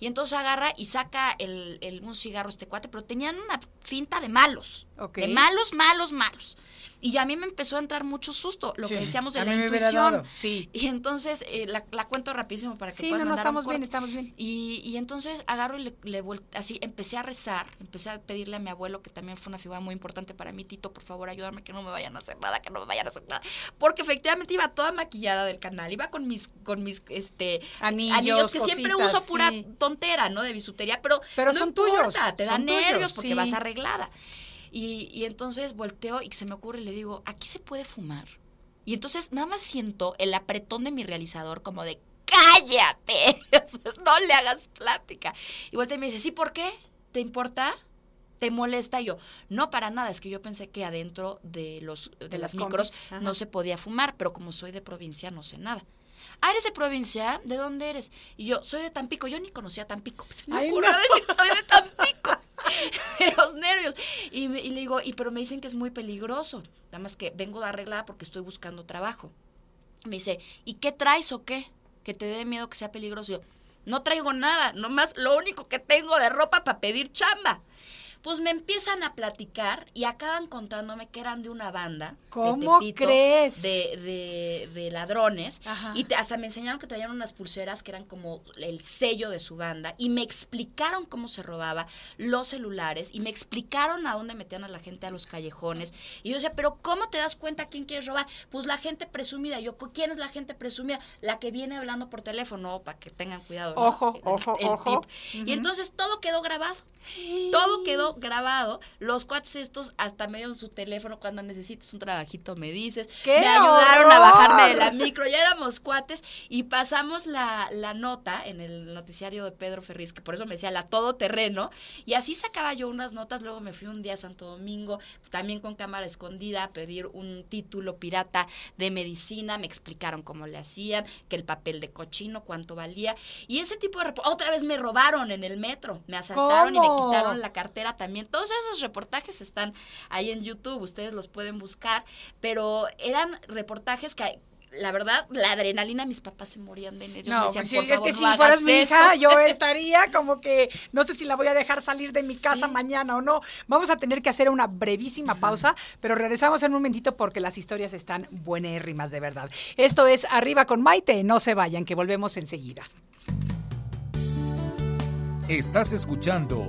Y entonces agarra y saca el, el- un cigarro este cuate, pero tenían una finta de malos. De malos, malos, malos. Y a mí me empezó a entrar mucho susto, lo Sí, que decíamos de a la intuición. sí. Y entonces eh, la, la cuento rapidísimo para que Sí, puedas no, mandar un estamos bien, estamos bien. Y, y entonces agarro y le, le así empecé a rezar, empecé a pedirle a mi abuelo, que también fue una figura muy importante para mí, Tito, por favor, ayúdame, que no me vayan a hacer nada, que no me vayan a hacer nada. Porque efectivamente iba toda maquillada del canal, iba con mis, con mis este Anillos, que siempre uso pura sí. tontera, ¿no? De bisutería, pero, Pero no son importa, tuyos, te da son nervios tuyos, porque vas arreglada. Y, y entonces volteo y se me ocurre y le digo, aquí se puede fumar. Y entonces nada más siento el apretón de mi realizador como de cállate, <laughs> no le hagas plática. Y voltea y me dice, ¿sí por qué? ¿Te importa? ¿Te molesta? Y yo, no para nada, es que yo pensé que adentro de los de, De las las micros no se podía fumar, pero como soy de provincia no sé nada. Ah, ¿eres de provincia? ¿De dónde eres? Y yo, soy de Tampico. Yo ni conocía Tampico. Se me Ay, ocurrió no. decir, soy de Tampico. de <laughs> <laughs> los nervios. Y, me- y le digo, y pero me dicen que es muy peligroso. Nada más que vengo de arreglada porque estoy buscando trabajo. Me dice, ¿y qué traes o qué? Que te dé miedo que sea peligroso. Y yo, no traigo nada, nomás lo único que tengo de ropa para pedir chamba. Pues me empiezan a platicar y acaban contándome que eran de una banda. de ¿Cómo Tepito, crees? De, de, de ladrones. Ajá. Y te- hasta me enseñaron que traían unas pulseras que eran como el sello de su banda. Y me explicaron cómo se robaba los celulares. Y me explicaron a dónde metían a la gente a los callejones. Y yo decía, pero ¿cómo te das cuenta quién quieres robar? Pues la gente presumida. Yo, ¿quién es la gente presumida? La que viene hablando por teléfono, para que tengan cuidado. ¿no? Ojo, El- ojo, el ojo. tip. Y entonces todo quedó grabado. <gasps> Todo quedó grabado. Los cuates estos hasta me dieron su teléfono cuando necesites un trabajito me dices. ¡Qué me ayudaron a bajarme de la micro. Ya éramos cuates y pasamos la, la nota en el noticiario de Pedro Ferriz, que por eso me decía la todoterreno. Y así sacaba yo unas notas. Luego me fui un día a Santo Domingo, también con cámara escondida, a pedir un título pirata de medicina. Me explicaron cómo le hacían, que el papel de cochino, cuánto valía. Y ese tipo de... Otra vez me robaron en el metro. Me asaltaron y me quitaron la cartera también. Todos esos reportajes están ahí en YouTube, ustedes los pueden buscar, pero eran reportajes que la verdad, la adrenalina, mis papás se morían de nervios. me No, decían, pues sí, "Por es que si fueras mi hija, eso". yo <laughs> estaría como que no sé si la voy a dejar salir de mi casa Sí. mañana o no. Vamos a tener que hacer una brevísima pausa, pero regresamos en un momentito porque las historias están buenérrimas de verdad. Esto es Arriba con Maite, no se vayan, que volvemos enseguida. Estás escuchando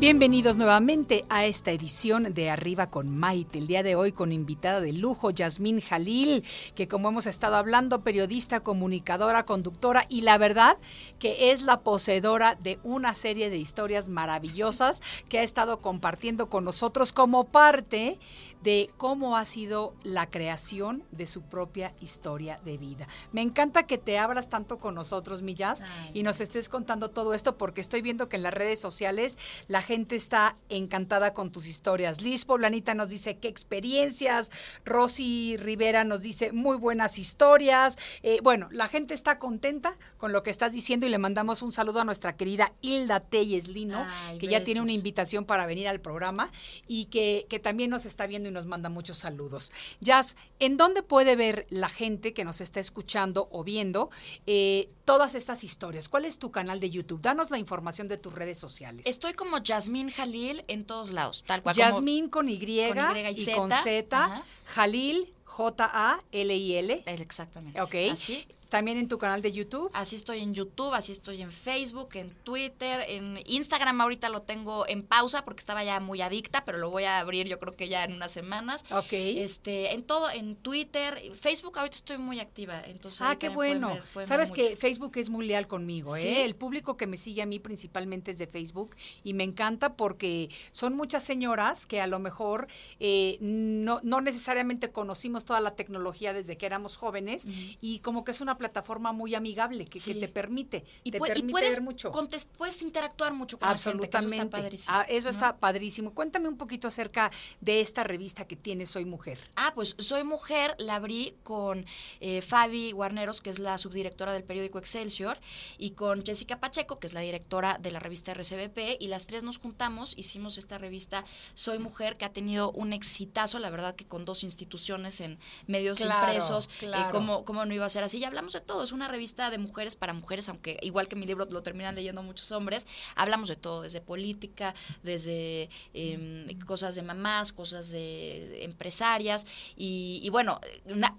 Bienvenidos nuevamente a esta edición de Arriba con Maite. El día de hoy con invitada de lujo, Yasmín Jalil, que como hemos estado hablando, periodista, comunicadora, conductora y la verdad que es la poseedora de una serie de historias maravillosas que ha estado compartiendo con nosotros como parte de cómo ha sido la creación de su propia historia de vida. Me encanta que te abras tanto con nosotros, mi Jazz, Ay. y nos estés contando todo esto porque estoy viendo que en las redes sociales la gente está encantada con tus historias. Liz Poblanita nos dice qué experiencias, Rosy Rivera nos dice muy buenas historias. Eh, bueno, la gente está contenta con lo que estás diciendo y le mandamos un saludo a nuestra querida Hilda Telles Lino, Ay, que ya tiene una invitación para venir al programa y que, que también nos está viendo y nos manda muchos saludos. Jazz, ¿en dónde puede ver la gente que nos está escuchando o viendo eh, todas estas historias? ¿Cuál es tu canal de YouTube? Danos la información de tus redes sociales. Estoy como Yasmín Jalil en todos lados, tal cual. Yasmín con y, con Y y y Z, con Z. Jalil, J-A-L-I-L. Exactamente. Ok. Así. También en tu canal de YouTube. Así estoy en YouTube, así estoy en Facebook, en Twitter, en Instagram ahorita lo tengo en pausa porque estaba ya muy adicta, pero lo voy a abrir yo creo que ya en unas semanas. Ok. Este, en todo, en Twitter, Facebook ahorita estoy muy activa, entonces Ah, qué pueden bueno. ver- pueden ver Sabes que. Facebook es muy leal conmigo, ¿eh? ¿Sí? El público que me sigue a mí principalmente es de Facebook y me encanta porque son muchas señoras que a lo mejor eh, no, no necesariamente conocimos toda la tecnología desde que éramos jóvenes y como que es una plataforma muy amigable que, te permite, y, te pu- y permite puedes, ver mucho. puedes interactuar mucho con la gente, que eso Absolutamente. está padrísimo. Ah, eso ¿no? está padrísimo. Cuéntame un poquito acerca de esta revista que tiene Soy Mujer. Ah, pues Soy Mujer la abrí con eh, Fabi Guarneros, que es la subdirectora del periódico Excelsior, y con Jessica Pacheco, que es la directora de la revista RCBP, y las tres nos juntamos, hicimos esta revista Soy Mujer, que ha tenido un exitazo, la verdad que con dos instituciones en medios Claro, impresos, eh, claro. ¿cómo, cómo no iba a ser así? Y hablamos de todo, es una revista de mujeres para mujeres, aunque igual que mi libro lo terminan leyendo muchos hombres, hablamos de todo, desde política, desde em, cosas de mamás, cosas de empresarias, y, bueno,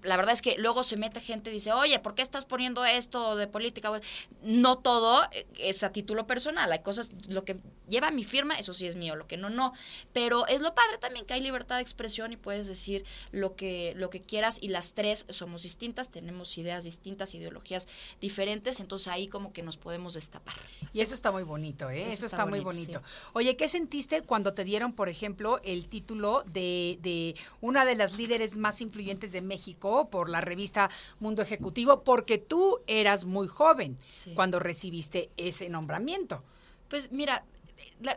la verdad es que luego se mete gente y dice, oye, ¿por qué estás poniendo esto de política? No todo es a título personal, hay cosas, lo que lleva mi firma, eso sí es mío, lo que no, no. Pero es lo padre también que hay libertad de expresión y puedes decir lo que, lo que quieras y las tres somos distintas, tenemos ideas distintas, ideologías diferentes, entonces ahí como que nos podemos destapar. Y eso está muy bonito, ¿eh? Eso, está, muy bonito. Oye, ¿qué sentiste cuando te dieron, por ejemplo, el título de, de una de las líderes más influyentes de México por la revista Mundo Ejecutivo? Porque tú eras muy joven cuando recibiste ese nombramiento. Pues mira,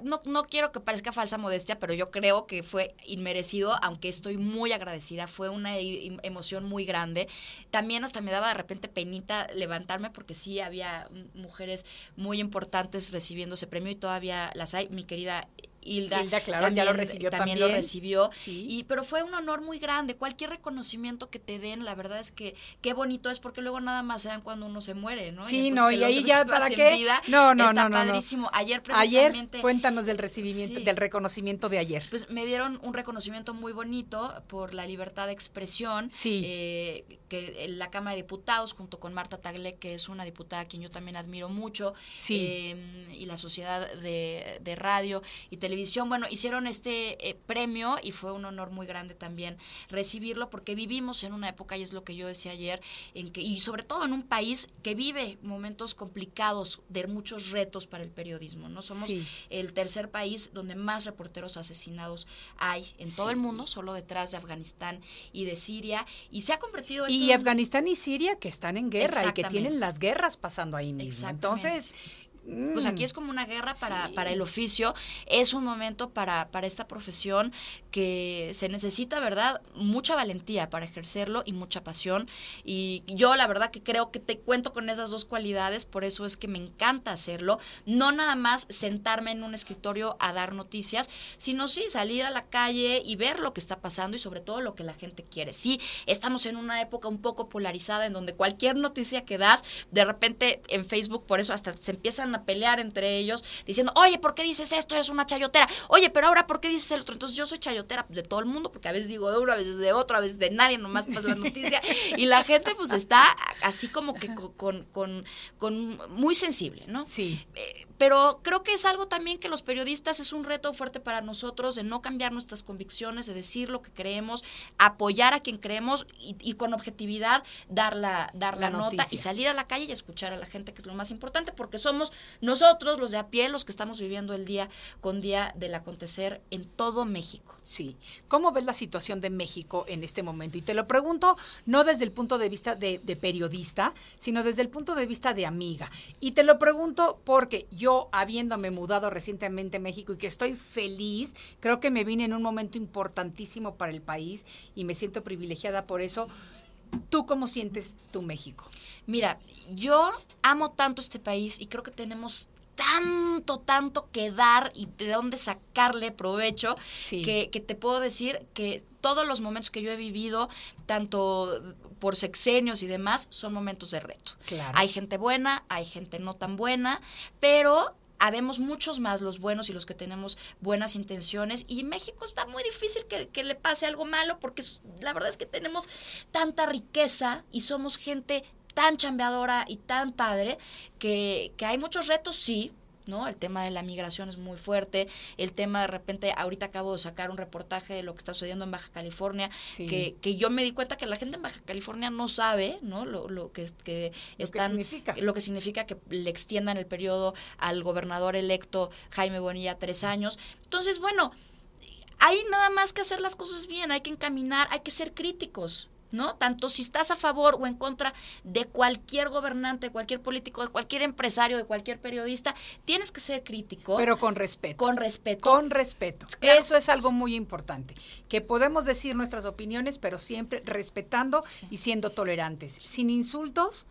no, no quiero que parezca falsa modestia, pero yo creo que fue inmerecido, aunque estoy muy agradecida. Fue una emoción muy grande. También hasta me daba de repente penita levantarme porque sí había mujeres muy importantes recibiendo ese premio y todavía las hay. Mi querida Hilda, claro, también, ya lo recibió también. lo recibió. Y, pero fue un honor muy grande. Cualquier reconocimiento que te den, la verdad es que qué bonito es porque luego nada más se dan cuando uno se muere, ¿no? Sí, no, y ahí ya <laughs> para qué. no, no, está no, padrísimo. Ayer precisamente. Ayer, cuéntanos del recibimiento, del reconocimiento de ayer. Pues me dieron un reconocimiento muy bonito por la libertad de expresión. Sí. Eh, que la Cámara de Diputados, junto con Marta Tagle, que es una diputada a quien yo también admiro mucho, sí. Em, y la Sociedad de, de Radio y Televisión bueno, hicieron este eh, premio y fue un honor muy grande también recibirlo porque vivimos en una época, y es lo que yo decía ayer, en que, y sobre todo en un país que vive momentos complicados de muchos retos para el periodismo, ¿no? Somos el tercer país donde más reporteros asesinados hay en todo el mundo, solo detrás de Afganistán y de Siria, y se ha convertido... y Afganistán y Siria que están en guerra y que tienen las guerras pasando ahí mismo. Entonces pues aquí es como una guerra para, para el oficio, es un momento para, para esta profesión que se necesita, ¿verdad? Mucha valentía para ejercerlo y mucha pasión. Y yo la verdad que creo que te cuento con esas dos cualidades, por eso es que me encanta hacerlo. No nada más sentarme en un escritorio a dar noticias, sino sí salir a la calle y ver lo que está pasando y sobre todo lo que la gente quiere. Sí, estamos en una época un poco polarizada en donde cualquier noticia que das, de repente en Facebook, por eso hasta se empiezan a pelear entre ellos, diciendo, oye, ¿por qué dices esto? Eres una chayotera. Oye, pero ahora, ¿por qué dices el otro? Entonces yo soy chayotera de todo el mundo, porque a veces digo de uno, a veces de otro, a veces de nadie, nomás pasa la noticia. <laughs> y la gente pues está así como que con, con, con, muy sensible, ¿no? Sí. Eh, pero creo que es algo también que los periodistas es un reto fuerte para nosotros de no cambiar nuestras convicciones, de decir lo que creemos, apoyar a quien creemos y, con objetividad dar la, dar la, nota y salir a la calle y escuchar a la gente, que es lo más importante, porque somos nosotros, los de a pie, los que estamos viviendo el día con día del acontecer en todo México. Sí. ¿Cómo ves la situación de México en este momento? Y te lo pregunto no desde el punto de vista de, periodista, sino desde el punto de vista de amiga. Y te lo pregunto porque yo, habiéndome mudado recientemente a México y que estoy feliz, creo que me vine en un momento importantísimo para el país y me siento privilegiada por eso. ¿Tú cómo sientes tu México? Mira, yo amo tanto este país y creo que tenemos tanto, tanto que dar y de dónde sacarle provecho, que, que, te puedo decir que todos los momentos que yo he vivido, tanto por sexenios y demás, son momentos de reto. Hay gente buena, hay gente no tan buena, pero habemos muchos más los buenos y los que tenemos buenas intenciones. Y en México está muy difícil que, le pase algo malo porque la verdad es que tenemos tanta riqueza y somos gente tan chambeadora y tan padre que, que hay muchos retos, sí, ¿no? El tema de la migración es muy fuerte, el tema de repente, ahorita acabo de sacar un reportaje de lo que está sucediendo en Baja California, que, que yo me di cuenta que la gente en Baja California no sabe, ¿no? Lo, lo que, que están, lo que significa. lo que significa que le extiendan el periodo al gobernador electo Jaime Bonilla tres años. Entonces, bueno, hay nada más que hacer las cosas bien, hay que encaminar, hay que ser críticos, ¿no? Tanto si estás a favor o en contra de cualquier gobernante, de cualquier político, de cualquier empresario, de cualquier periodista, tienes que ser crítico. Pero con respeto. Con respeto. Con respeto. Eso es algo muy importante. Que podemos decir nuestras opiniones, pero siempre respetando y siendo tolerantes. Sin insultos,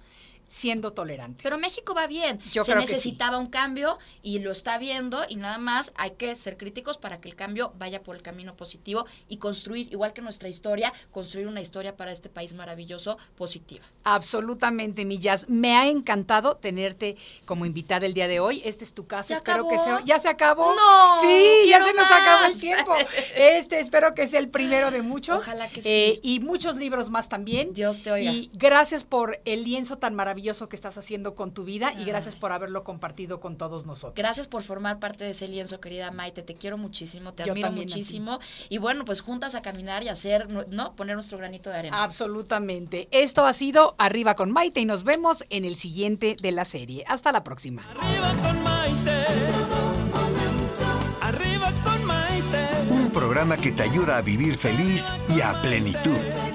siendo tolerantes. Pero México va bien. Yo Se necesitaba un cambio y lo está viendo y nada más hay que ser críticos para que el cambio vaya por el camino positivo y construir, igual que nuestra historia, construir una historia para este país maravilloso positiva. Absolutamente, Millas. Me ha encantado tenerte como invitada el día de hoy. Este es tu casa. espero que sea. ¿Ya se acabó? No. Sí, ya se nos acabó el tiempo. <laughs> Este espero que sea el primero de muchos. Ojalá que eh, sí. y muchos libros más también. Dios te oiga. Y gracias por el lienzo tan maravilloso maravilloso que estás haciendo con tu vida y gracias por haberlo compartido con todos nosotros. Gracias por formar parte de ese lienzo, querida Maite. Te quiero muchísimo, te Yo admiro muchísimo. Y bueno, pues juntas a caminar y hacer, ¿no? Poner nuestro granito de arena. Absolutamente. Esto ha sido Arriba con Maite y nos vemos en el siguiente de la serie. Hasta la próxima. Arriba con Maite. Arriba con Maite. Un programa que te ayuda a vivir feliz y a plenitud.